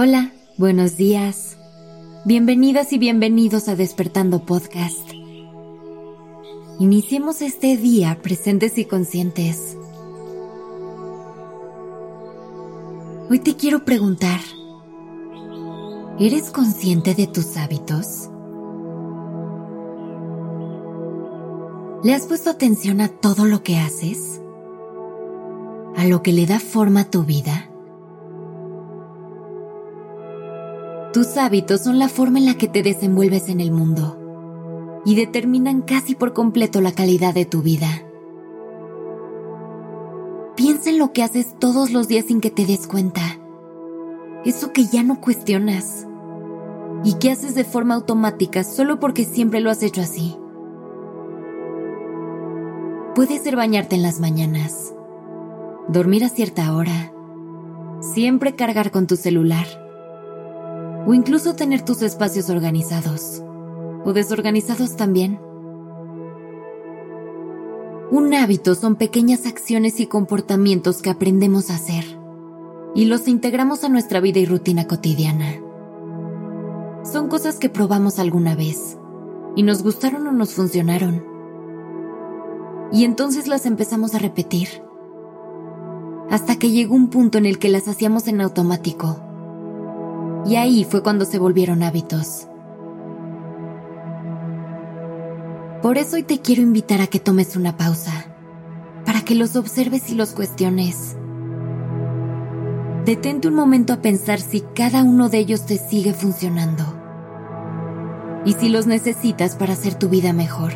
Hola, buenos días. Bienvenidas y bienvenidos a Despertando Podcast. Iniciemos este día presentes y conscientes. Hoy te quiero preguntar, ¿eres consciente de tus hábitos? ¿Le has puesto atención a todo lo que haces? ¿A lo que le da forma a tu vida? Tus hábitos son la forma en la que te desenvuelves en el mundo y determinan casi por completo la calidad de tu vida. Piensa en lo que haces todos los días sin que te des cuenta. Eso que ya no cuestionas y que haces de forma automática solo porque siempre lo has hecho así. Puede ser bañarte en las mañanas, dormir a cierta hora, siempre cargar con tu celular o incluso tener tus espacios organizados o desorganizados también. Un hábito son pequeñas acciones y comportamientos que aprendemos a hacer y los integramos a nuestra vida y rutina cotidiana. Son cosas que probamos alguna vez y nos gustaron o nos funcionaron. Y entonces las empezamos a repetir hasta que llegó un punto en el que las hacíamos en automático y ahí fue cuando se volvieron hábitos. Por eso hoy te quiero invitar a que tomes una pausa, para que los observes y los cuestiones. Detente un momento a pensar si cada uno de ellos te sigue funcionando y si los necesitas para hacer tu vida mejor.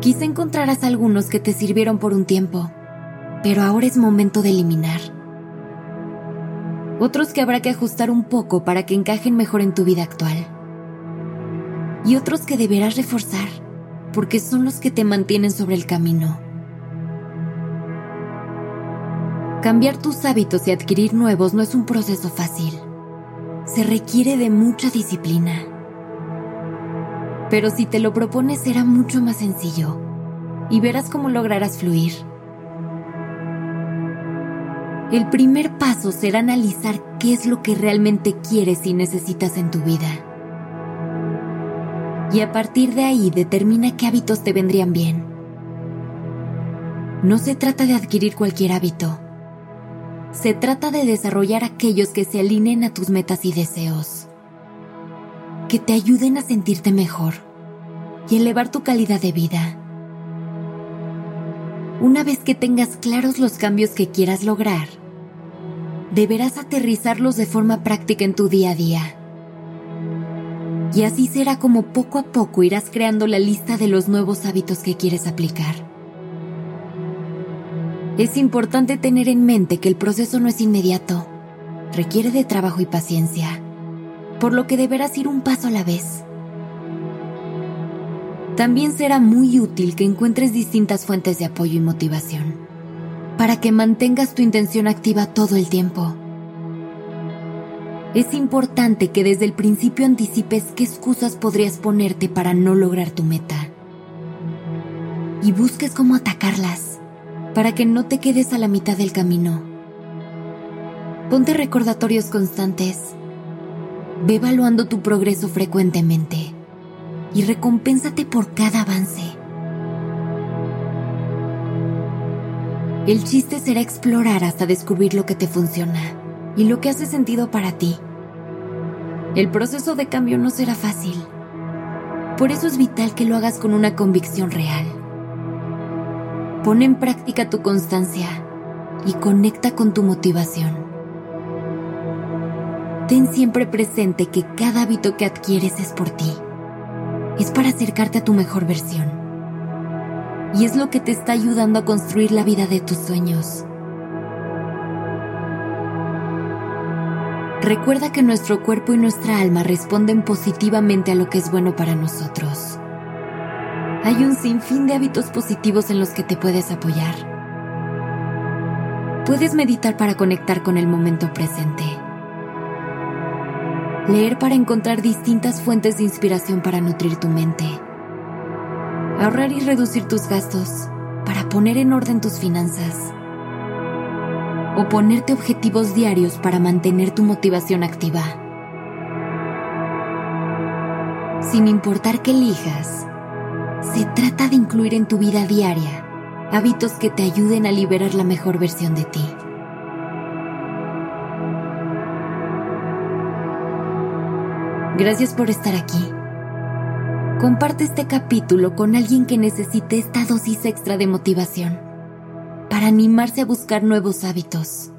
Quizá encontrarás algunos que te sirvieron por un tiempo, pero ahora es momento de eliminar otros que habrá que ajustar un poco para que encajen mejor en tu vida actual. Y otros que deberás reforzar, porque son los que te mantienen sobre el camino. Cambiar tus hábitos y adquirir nuevos no es un proceso fácil. Se requiere de mucha disciplina. Pero si te lo propones será mucho más sencillo y verás cómo lograrás fluir. El primer paso será analizar qué es lo que realmente quieres y necesitas en tu vida. Y a partir de ahí determina qué hábitos te vendrían bien. No se trata de adquirir cualquier hábito. Se trata de desarrollar aquellos que se alineen a tus metas y deseos. Que te ayuden a sentirte mejor y elevar tu calidad de vida. Una vez que tengas claros los cambios que quieras lograr, deberás aterrizarlos de forma práctica en tu día a día. Y así será como poco a poco irás creando la lista de los nuevos hábitos que quieres aplicar. Es importante tener en mente que el proceso no es inmediato, requiere de trabajo y paciencia, por lo que deberás ir un paso a la vez. También será muy útil que encuentres distintas fuentes de apoyo y motivación para que mantengas tu intención activa todo el tiempo. Es importante que desde el principio anticipes qué excusas podrías ponerte para no lograr tu meta. Y busques cómo atacarlas, para que no te quedes a la mitad del camino. Ponte recordatorios constantes. Ve evaluando tu progreso frecuentemente y recompénsate por cada avance. El chiste será explorar hasta descubrir lo que te funciona y lo que hace sentido para ti. El proceso de cambio no será fácil. Por eso es vital que lo hagas con una convicción real. Pon en práctica tu constancia y conecta con tu motivación. Ten siempre presente que cada hábito que adquieres es por ti. Es para acercarte a tu mejor versión y es lo que te está ayudando a construir la vida de tus sueños. Recuerda que nuestro cuerpo y nuestra alma responden positivamente a lo que es bueno para nosotros. Hay un sinfín de hábitos positivos en los que te puedes apoyar. Puedes meditar para conectar con el momento presente. Leer para encontrar distintas fuentes de inspiración para nutrir tu mente ahorrar y reducir tus gastos para poner en orden tus finanzas. o ponerte objetivos diarios para mantener tu motivación activa. Sin importar qué elijas, se trata de incluir en tu vida diaria hábitos que te ayuden a liberar la mejor versión de ti. Gracias por estar aquí. Comparte este capítulo con alguien que necesite esta dosis extra de motivación para animarse a buscar nuevos hábitos.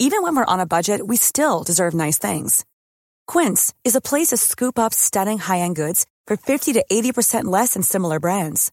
Even when we're on a budget, we still deserve nice things. Quince is a place to scoop up stunning high-end goods for 50 to 80% less than similar brands.